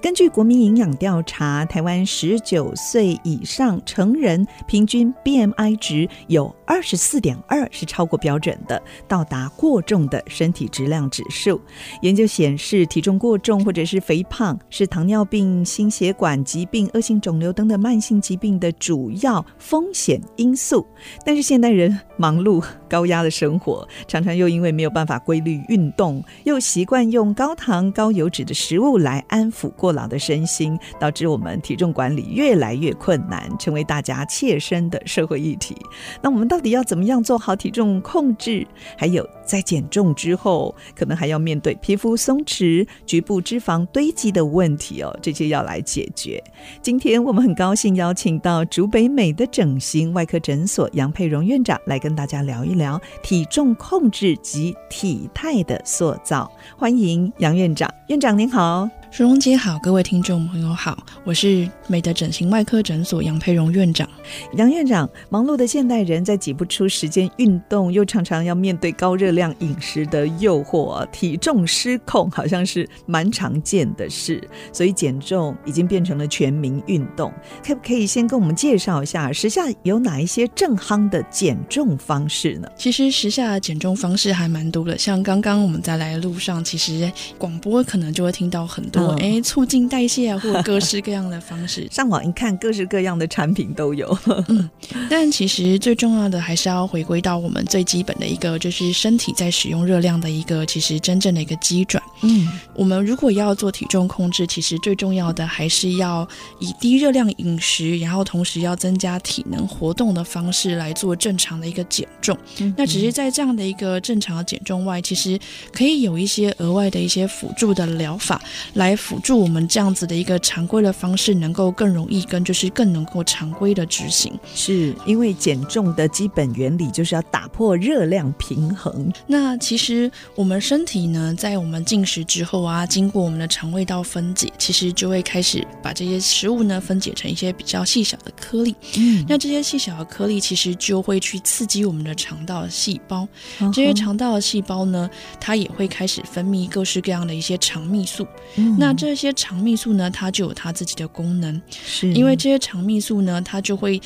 根据国民营养调查，台湾十九岁以上成人平均 BMI 值有二十四点二，是超过标准的，到达过重的身体质量指数。研究显示，体重过重或者是肥胖是糖尿病、心血管疾病、恶性肿瘤等等慢性疾病的主要风险因素。但是现代人忙碌高压的生活，常常又因为没有办法规律运动，又习惯用高糖高油脂的食物来安抚过劳的身心，导致我们体重管理越来越困难，成为大家切身的社会议题。那我们到底要怎么样做好体重控制？还有在减重之后，可能还要面对皮肤松弛、局部脂肪堆积的问题哦，这些要来解决。今天我们很高兴邀请到竹北美的整形外科诊所杨佩荣院长来跟大家聊一聊体重控制及体态的塑造。欢迎杨院长，院长您好。淑荣姐好，各位听众朋友好，我是美的整形外科诊所杨培荣院长。杨院长，忙碌的现代人在挤不出时间运动，又常常要面对高热量饮食的诱惑，体重失控好像是蛮常见的事，所以减重已经变成了全民运动。可不可以先跟我们介绍一下时下有哪一些正夯的减重方式呢？其实时下的减重方式还蛮多的，像刚刚我们在来的路上，其实广播可能就会听到很多。哎，促进代谢啊，或者各式各样的方式，上网一看，各式各样的产品都有。嗯，但其实最重要的还是要回归到我们最基本的一个，就是身体在使用热量的一个，其实真正的一个基准。嗯，我们如果要做体重控制，其实最重要的还是要以低热量饮食，然后同时要增加体能活动的方式来做正常的一个减重。嗯，那只是在这样的一个正常的减重外，其实可以有一些额外的一些辅助的疗法来。辅助我们这样子的一个常规的方式，能够更容易跟就是更能够常规的执行，是因为减重的基本原理就是要打破热量平衡。那其实我们身体呢，在我们进食之后啊，经过我们的肠胃道分解，其实就会开始把这些食物呢分解成一些比较细小的颗粒。嗯，那这些细小的颗粒其实就会去刺激我们的肠道的细胞，这些肠道的细胞呢，它也会开始分泌各式各样的一些肠泌素。嗯，那那这些肠泌素呢，它就有它自己的功能，是因为这些肠泌素呢，它就会。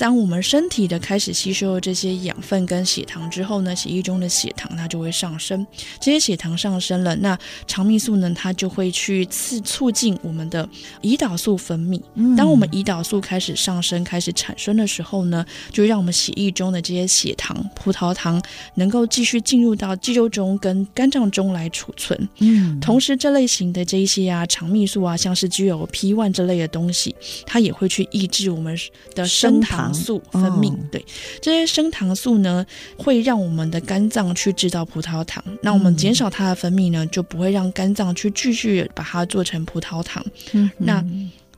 当我们身体的开始吸收了这些养分跟血糖之后呢，血液中的血糖它就会上升。这些血糖上升了，那肠泌素呢，它就会去刺促进我们的胰岛素分泌。当我们胰岛素开始上升、开始产生的时候呢，就让我们血液中的这些血糖、葡萄糖能够继续进入到肌肉中跟肝脏中来储存。嗯，同时这类型的这一些啊肠泌素啊，像是具有 P1 这类的东西，它也会去抑制我们的升糖。素分泌，对，这些升糖素呢，会让我们的肝脏去制造葡萄糖。那我们减少它的分泌呢，就不会让肝脏去继续把它做成葡萄糖。嗯，那。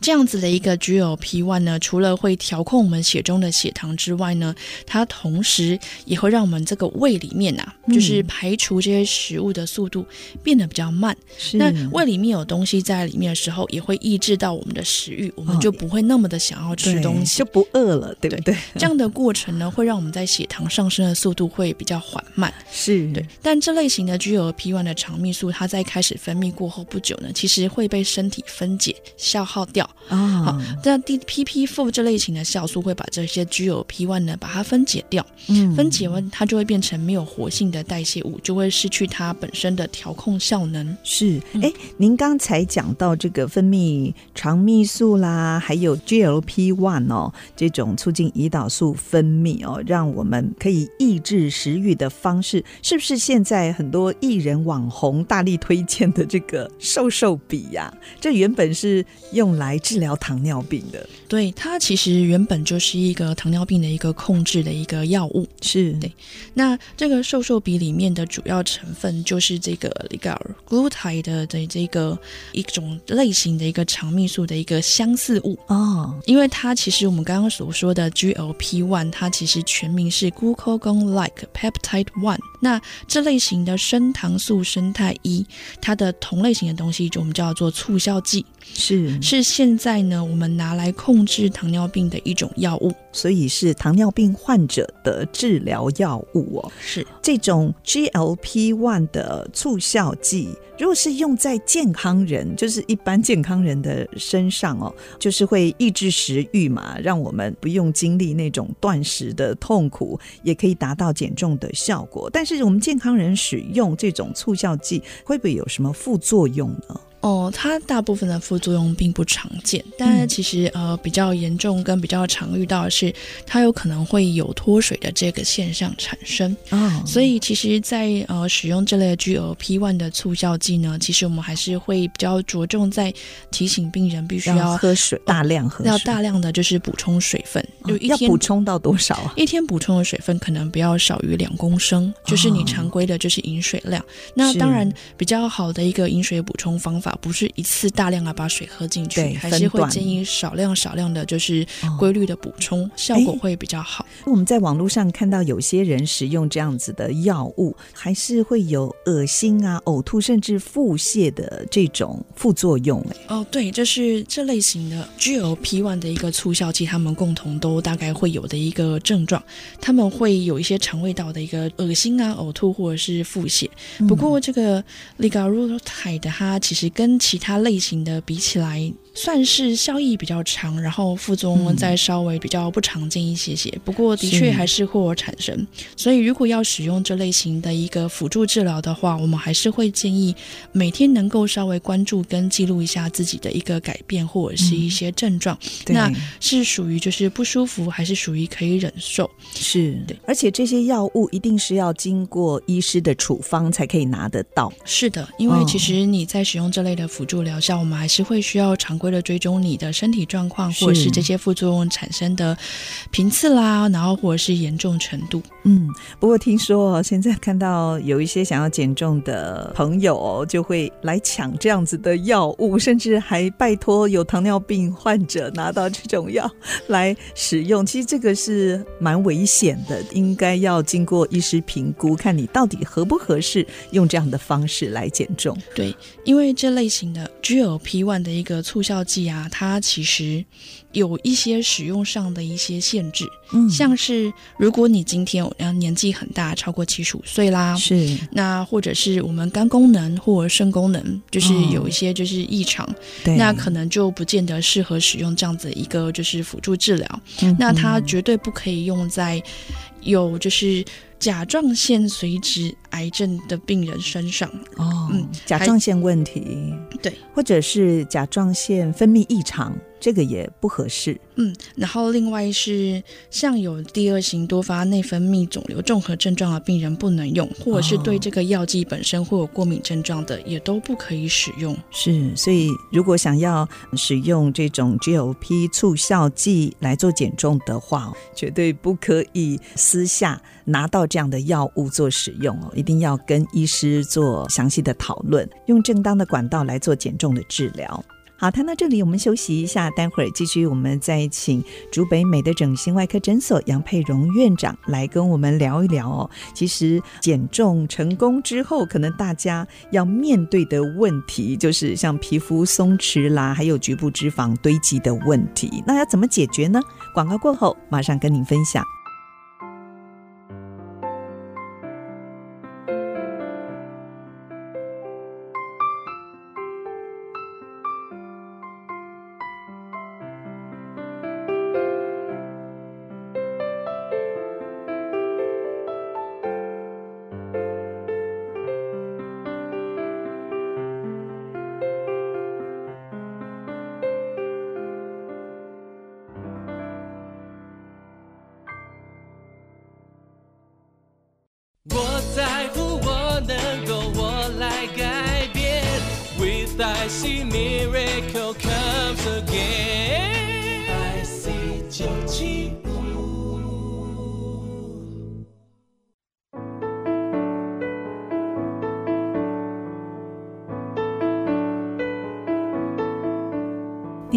这样子的一个 GLP-1 呢，除了会调控我们血中的血糖之外呢，它同时也会让我们这个胃里面啊，嗯、就是排除这些食物的速度变得比较慢。是那胃里面有东西在里面的时候，也会抑制到我们的食欲，我们就不会那么的想要吃东西，就不饿了，对不对？对这样的过程呢，会让我们在血糖上升的速度会比较缓慢。是对，但这类型的 GLP-1 的肠泌素，它在开始分泌过后不久呢，其实会被身体分解消耗掉。啊，好，那 DPP-4 这类型的酵素会把这些 GLP-1 呢，把它分解掉，嗯，分解完它就会变成没有活性的代谢物，就会失去它本身的调控效能。是，哎、嗯，您刚才讲到这个分泌肠泌素啦，还有 GLP-1 哦，这种促进胰岛素分泌哦，让我们可以抑制食欲的方式，是不是现在很多艺人网红大力推荐的这个瘦瘦笔呀、啊？这原本是用来。治疗糖尿病的，对，它其实原本就是一个糖尿病的一个控制的一个药物，是。对。那这个瘦瘦笔里面的主要成分就是这个 Liraglutide 的这个一种类型的一个肠泌素的一个相似物。哦，因为它其实我们刚刚所说的 GLP one，它其实全名是 Glucagon-like Peptide One。那这类型的升糖素生态一，它的同类型的东西就我们叫做促效剂，是。是现在呢我们拿来控制糖尿病的一种药物，所以是糖尿病患者的治疗药物哦。是这种 GLP-1 的促效剂，如果是用在健康人，就是一般健康人的身上哦，就是会抑制食欲嘛，让我们不用经历那种断食的痛苦，也可以达到减重的效果。但是我们健康人使用这种促效剂，会不会有什么副作用呢？哦，它大部分的副作用并不常见，但是其实呃比较严重跟比较常遇到的是，它有可能会有脱水的这个现象产生。哦，所以其实在，在呃使用这类的 GLP-1 的促效剂呢，其实我们还是会比较着重在提醒病人必须要，要喝水，大量喝水，要大量的就是补充水分，就一天，补充到多少啊？一天补充的水分可能不要少于两公升，就是你常规的就是饮水量。哦，那当然比较好的一个饮水补充方法。不是一次大量的把水喝进去，还是会建议少量少量的，就是规律的补充，哦，效果会比较好。我们在网络上看到有些人使用这样子的药物，还是会有恶心啊、呕吐，甚至腹泻的这种副作用。哦，对，就是这类型的 GLP-1 的一个促效剂，他们共同都大概会有的一个症状，他们会有一些肠胃道的一个恶心啊、呕吐或者是腹泻。不过这个 Liraglutide 的它其实跟其他类型的比起来，算是效益比较长，然后副作用再稍微比较不常见一些些。嗯、不过的确还是会有产生，所以如果要使用这类型的一个辅助治疗的话，我们还是会建议每天能够稍微关注跟记录一下自己的一个改变或者是一些症状。嗯、那是属于就是不舒服，还是属于可以忍受？是对，而且这些药物一定是要经过医师的处方才可以拿得到。是的，因为其实你在使用这类的辅助疗效，我们还是会需要常规的追踪你的身体状况，或者是这些副作用产生的频次啦，然后或者是严重程度。嗯，不过听说现在看到有一些想要减重的朋友就会来抢这样子的药物，甚至还拜托有糖尿病患者拿到这种药来使用。其实这个是蛮危险的，应该要经过医师评估，看你到底合不合适用这样的方式来减重。对，因为这类型的 GLP-1 的一个促效剂啊，它其实有一些使用上的一些限制，嗯，像是如果你今天年纪很大，超过七十五岁啦，是。那或者是我们肝功能或肾功能就是有一些就是异常，那可能就不见得适合使用这样子一个就是辅助治疗，嗯、那它绝对不可以用在有就是。甲状腺髓质癌症的病人身上哦，嗯，甲状腺问题对，或者是甲状腺分泌异常。这个也不合适。嗯，然后另外是像有第二型多发内分泌肿瘤综合症状的病人不能用，或者是对这个药剂本身会有过敏症状的，也都不可以使用。是，所以如果想要使用这种 GLP 促效剂来做减重的话，绝对不可以私下拿到这样的药物做使用哦，一定要跟医师做详细的讨论，用正当的管道来做减重的治疗。好，谈到这里，我们休息一下，待会儿继续，我们再请竹北美的整形外科诊所杨佩荣院长来跟我们聊一聊哦。其实减重成功之后，可能大家要面对的问题，就是像皮肤松弛啦，还有局部脂肪堆积的问题，那要怎么解决呢？广告过后，马上跟您分享。I see mirrors.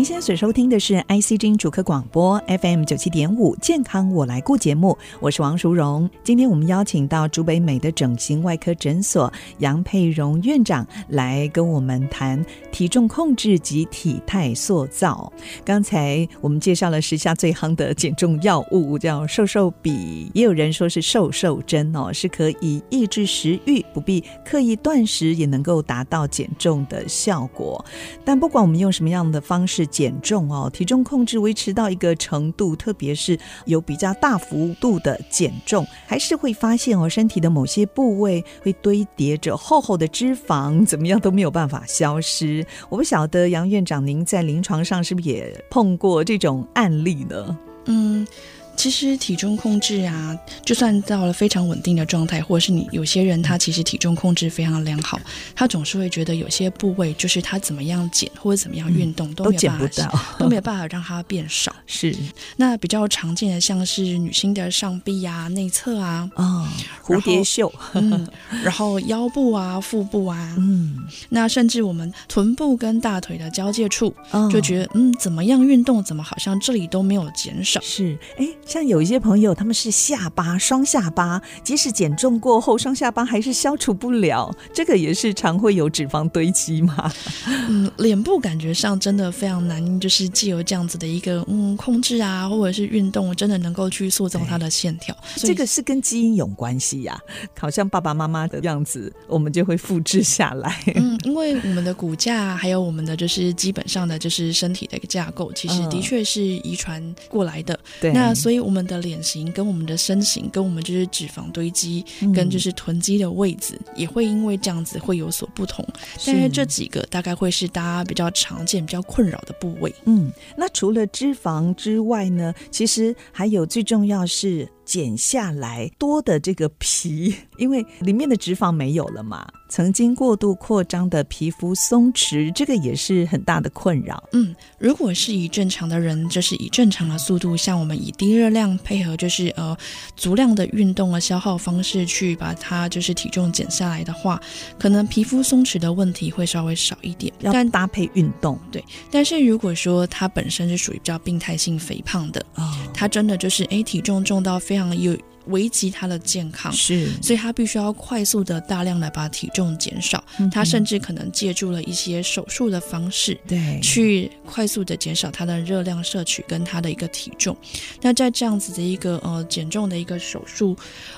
现在所收听的是 IC 之主客广播 FM 九七点五健康我来顾节目，我是王淑荣。今天我们邀请到竹北美的整形外科诊所杨佩荣院长来跟我们谈体重控制及体态塑造。刚才我们介绍了时下最夯的减重药物，叫瘦瘦笔，也有人说是瘦瘦针哦，是可以抑制食欲，不必刻意断食也能够达到减重的效果。但不管我们用什么样的方式，减重哦，体重控制维持到一个程度，特别是有比较大幅度的减重，还是会发现哦，身体的某些部位会堆叠着厚厚的脂肪，怎么样都没有办法消失。我不晓得杨院长，您在临床上是不是也碰过这种案例呢？嗯。其实体重控制啊，就算到了非常稳定的状态，或者是你有些人他其实体重控制非常良好，他总是会觉得有些部位就是他怎么样减或者怎么样运动、嗯、都减不到，都没有办法让它变少。是，那比较常见的像是女性的上臂啊、内侧啊，哦，蝴蝶袖，嗯，然后腰部啊、腹部啊，嗯，那甚至我们臀部跟大腿的交界处，哦、就觉得嗯，怎么样运动，怎么好像这里都没有减少。是，哎。像有一些朋友，他们是下巴双下巴，即使减重过后，双下巴还是消除不了。这个也是常会有脂肪堆积嘛。嗯，脸部感觉上真的非常难，就是既有这样子的一个嗯控制啊，或者是运动，真的能够去塑造它的线条。这个是跟基因有关系呀、啊，好像爸爸妈妈的样子，我们就会复制下来。嗯，因为我们的骨架还有我们的就是基本上的就是身体的一个架构，其实的确是遗传过来的。对、嗯，那所以。我们的脸型跟我们的身形，跟我们就是脂肪堆积，跟就是囤积的位置，嗯、也会因为这样子会有所不同。但是这几个大概会是大家比较常见、比较困扰的部位。嗯，那除了脂肪之外呢，其实还有最重要是。减下来多的这个皮，因为里面的脂肪没有了嘛，曾经过度扩张的皮肤松弛，这个也是很大的困扰。嗯，如果是以正常的人，就是以正常的速度，像我们以低热量配合就是呃足量的运动的消耗方式去把它就是体重减下来的话，可能皮肤松弛的问题会稍微少一点，要搭配运动。对，但是如果说它本身是属于比较病态性肥胖的，哦，它真的就是哎体重重到非非常有。危及他的健康，是，所以他必须要快速的、大量的把体重减少。嗯、他甚至可能借助了一些手术的方式，对，去快速的减少他的热量摄取跟他的一个体重。那在这样子的一个呃减重的一个手术，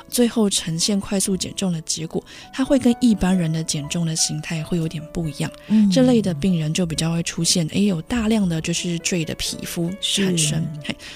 最后呈现快速减重的结果，他会跟一般人的减重的形态会有点不一样。嗯，这类的病人就比较会出现，哎，有大量的就是赘的皮肤产生。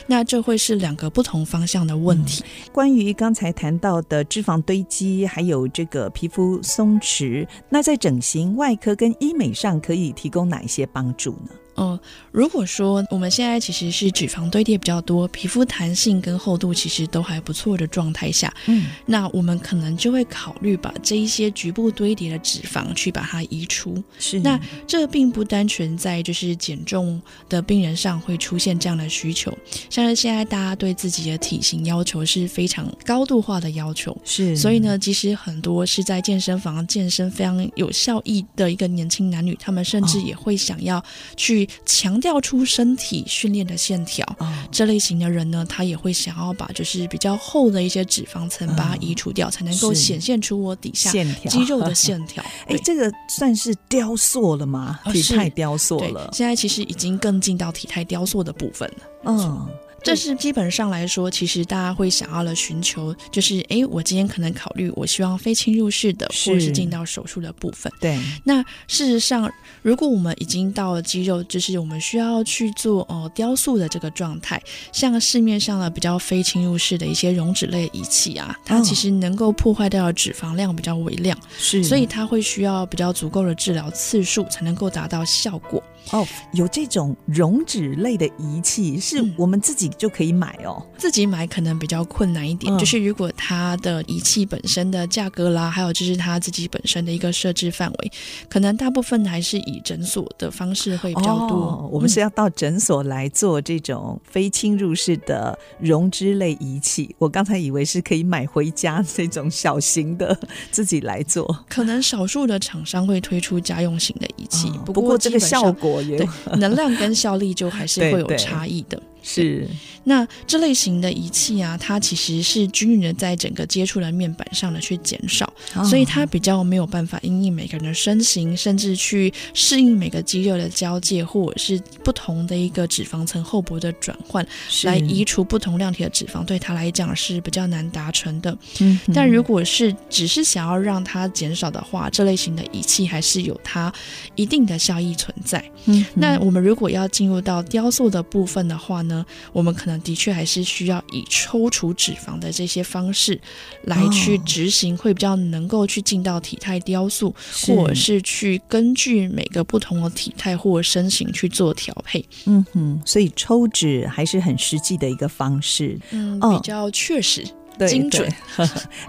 那这会是两个不同方向的问题。嗯、关于于刚才谈到的脂肪堆积，还有这个皮肤松弛，那在整形外科跟医美上可以提供哪一些帮助呢？嗯，如果说我们现在其实是脂肪堆叠比较多，皮肤弹性跟厚度其实都还不错的状态下，嗯，那我们可能就会考虑把这一些局部堆叠的脂肪去把它移除。是，那这并不单纯在就是减重的病人上会出现这样的需求，像是现在大家对自己的体型要求是非常高度化的要求，是，所以呢，其实很多是在健身房健身非常有效益的一个年轻男女，他们甚至也会想要去。强调出身体训练的线条，哦，这类型的人呢，他也会想要把就是比较厚的一些脂肪层把它移除掉，哦，才能够显现出我底下肌肉的线条。哎，这个算是雕塑了吗？体态雕塑了。现在其实已经更进到体态雕塑的部分了。嗯。这是基本上来说，其实大家会想要的寻求，就是哎，我今天可能考虑，我希望非侵入式的，或者是进到手术的部分。对。那事实上，如果我们已经到了肌肉，就是我们需要去做哦、呃、雕塑的这个状态，像市面上的比较非侵入式的一些溶脂类仪器啊，它其实能够破坏掉的脂肪量比较微量，是，所以它会需要比较足够的治疗次数才能够达到效果。哦，有这种溶脂类的仪器，是我们自己就可以买哦。自己买可能比较困难一点，嗯、就是如果它的仪器本身的价格啦，还有就是它自己本身的一个设置范围，可能大部分还是以诊所的方式会比较多。哦、我们是要到诊所来做这种非侵入式的溶脂类仪器。我刚才以为是可以买回家这种小型的自己来做，可能少数的厂商会推出家用型的仪器，哦、不过这个效果也对能。量跟效力就还是会有差异的。是，那这类型的仪器啊，它其实是均匀的在整个接触的面板上的去减少，哦、所以它比较没有办法因应每个人的身形，甚至去适应每个肌肉的交界，或者是不同的一个脂肪层厚薄的转换，来移除不同量体的脂肪，对它来讲是比较难达成的。嗯，但如果是只是想要让它减少的话，这类型的仪器还是有它一定的效益存在。嗯，那我们如果要进入到雕塑的部分的话呢，呢，我们可能的确还是需要以抽除脂肪的这些方式来去执行，会比较能够去进到体态雕塑，或者是去根据每个不同的体态或身形去做调配。嗯哼，所以抽脂还是很实际的一个方式，嗯，比较确实、哦、精准。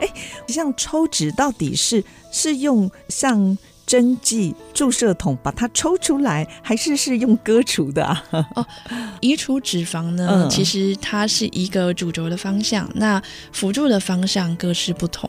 哎，像抽脂到底是是用像？针剂注射筒把它抽出来，还是是用割除的啊？哦，移除脂肪呢，嗯、其实它是一个主轴的方向，那辅助的方向各是不同，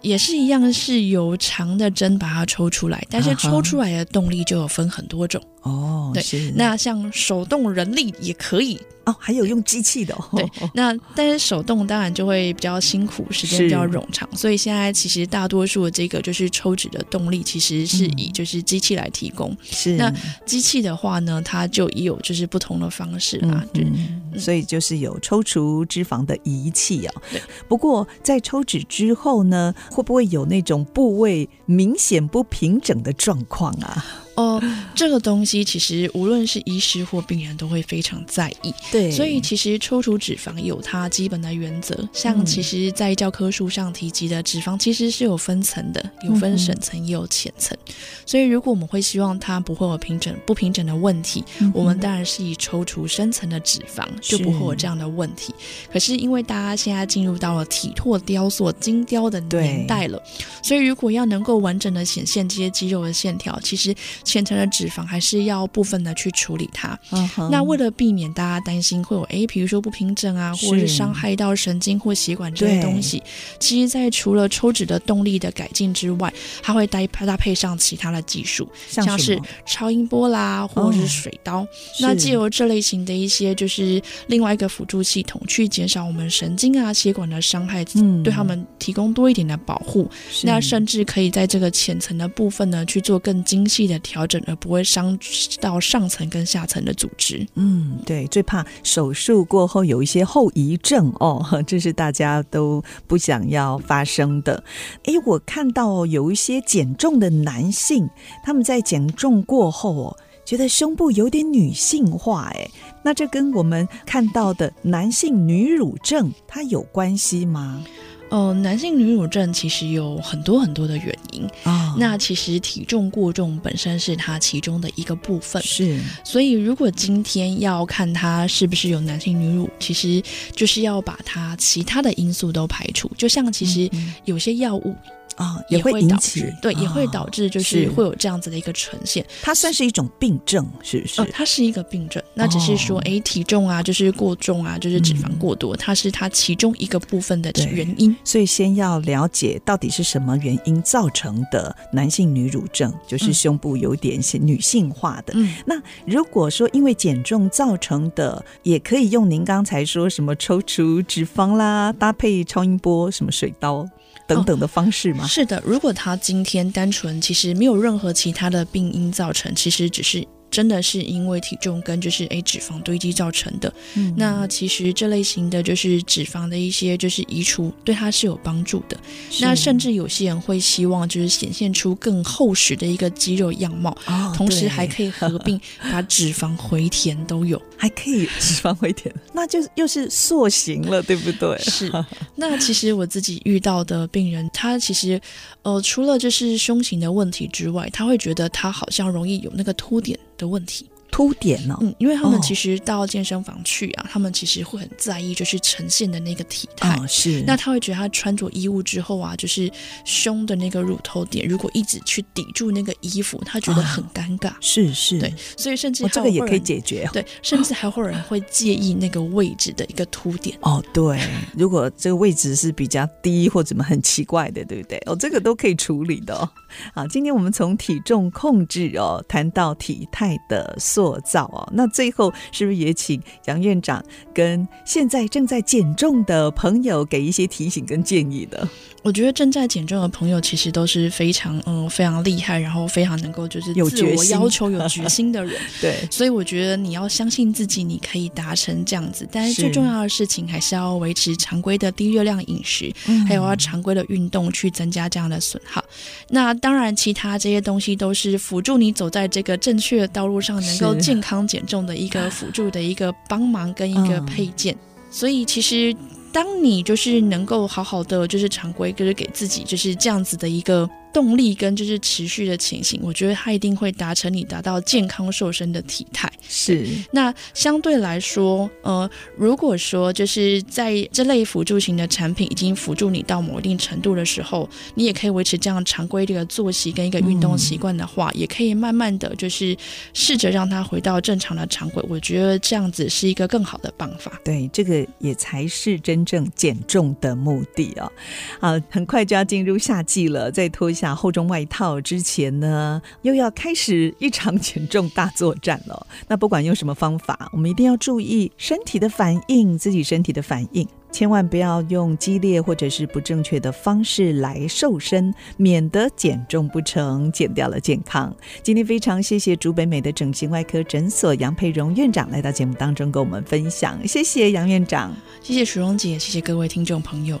也是一样是由长的针把它抽出来，但是抽出来的动力就有分很多种。哦，对，那像手动人力也可以哦，还有用机器的。哦。对，那但是手动当然就会比较辛苦，时间比较冗长，所以现在其实大多数的这个就是抽脂的动力，其实是以就是机器来提供。是、嗯，那机器的话呢，它就也有就是不同的方式啦，对、嗯嗯，所以就是有抽除脂肪的仪器哦。对，不过在抽脂之后呢，会不会有那种部位明显不平整的状况啊？哦，这个东西其实无论是医师或病人都会非常在意。对，所以其实抽除脂肪有它基本的原则。像其实，在教科书上提及的脂肪，其实是有分层的，有分深层也有浅层。所以，如果我们会希望它不会有平整不平整的问题，我们当然是以抽除深层的脂肪，就不会有这样的问题。可是，因为大家现在进入到了体拓雕塑、精雕的年代了，所以如果要能够完整的显现这些肌肉的线条，其实。浅层的脂肪还是要部分的去处理它。Uh-huh. 那为了避免大家担心会有诶，比如说不平整啊，或者是伤害到神经或血管这些东西，其实，在除了抽脂的动力的改进之外，它会搭搭配上其他的技术，像，像是超音波啦，或者是水刀。Oh, 那借由这类型的一些就是另外一个辅助系统，去减少我们神经啊、血管的伤害，嗯，对他们提供多一点的保护。那甚至可以在这个浅层的部分呢，去做更精细的。调调整而不会伤到上层跟下层的组织。嗯，对，最怕手术过后有一些后遗症哦，这是大家都不想要发生的。哎，我看到有一些减重的男性，他们在减重过后哦，觉得胸部有点女性化，哎，那这跟我们看到的男性女乳症它有关系吗？哦、呃，男性女乳症其实有很多很多的原因啊。哦、那其实体重过重本身是它其中的一个部分。是，所以如果今天要看它是不是有男性女乳，其实就是要把它其他的因素都排除。就像其实有些药物。啊、哦，也会引起对，也会导致就是会有这样子的一个呈现。它算是一种病症，是不是？哦，它是一个病症。那只是说，哎、哦，体重啊，就是过重啊，就是脂肪过多，嗯、它是它其中一个部分的原因。所以先要了解到底是什么原因造成的男性女乳症，就是胸部有点女性化的。嗯，那如果说因为减重造成的，也可以用您刚才说什么抽除脂肪啦，搭配超音波，什么水刀。等等的方式吗？哦，是的，如果他今天单纯其实没有任何其他的病因造成，其实只是。真的是因为体重跟就是诶脂肪堆积造成的。嗯，那其实这类型的就是脂肪的一些就是移除，对它是有帮助的。那甚至有些人会希望就是显现出更厚实的一个肌肉样貌，哦，同时还可以合并 把脂肪回填都有，还可以脂肪回填，那就又是塑形了，对不对？是。那其实我自己遇到的病人，他其实呃除了就是胸型的问题之外，他会觉得他好像容易有那个凸点的问题凸点呢、哦？嗯，因为他们其实到健身房去啊，哦、他们其实会很在意，就是呈现的那个体态。哦、是。那他会觉得他穿着衣物之后啊，就是胸的那个乳头点，如果一直去抵住那个衣服，他觉得很尴尬。哦、是是。对，所以甚至、哦、这个也可以解决。对，甚至还会有人会介意那个位置的一个凸点。哦，对，如果这个位置是比较低或怎么很奇怪的，对不对？哦，这个都可以处理的、哦。好，今天我们从体重控制哦谈到体态的塑造哦，那最后是不是也请杨院长跟现在正在减重的朋友给一些提醒跟建议的？我觉得正在减重的朋友其实都是非常嗯非常厉害，然后非常能够就是自我要求有决心的人。对，所以我觉得你要相信自己，你可以达成这样子。但是最重要的事情还是要维持常规的低热量饮食，嗯、还有要常规的运动去增加这样的损耗。那当然，其他这些东西都是辅助你走在这个正确的道路上，能够健康减重的一个辅助的一个帮忙跟一个配件。嗯、所以其实。当你就是能够好好的，就是常规，就是给自己就是这样子的一个。动力跟就是持续的情形，我觉得它一定会达成你达到健康瘦身的体态。是，那相对来说，呃，如果说就是在这类辅助型的产品已经辅助你到某一定程度的时候，你也可以维持这样常规的一个作息跟一个运动习惯的话，嗯、也可以慢慢的就是试着让它回到正常的常规。我觉得这样子是一个更好的办法。对，这个也才是真正减重的目的哦。好，很快就要进入夏季了，再拖。下厚重外套之前呢，又要开始一场减重大作战了。那不管用什么方法，我们一定要注意身体的反应，自己身体的反应，千万不要用激烈或者是不正确的方式来瘦身，免得减重不成，减掉了健康。今天非常谢谢竹北美的整形外科诊所杨沛蓉院长来到节目当中跟我们分享，谢谢杨院长，谢谢淑蓉姐，谢谢各位听众朋友。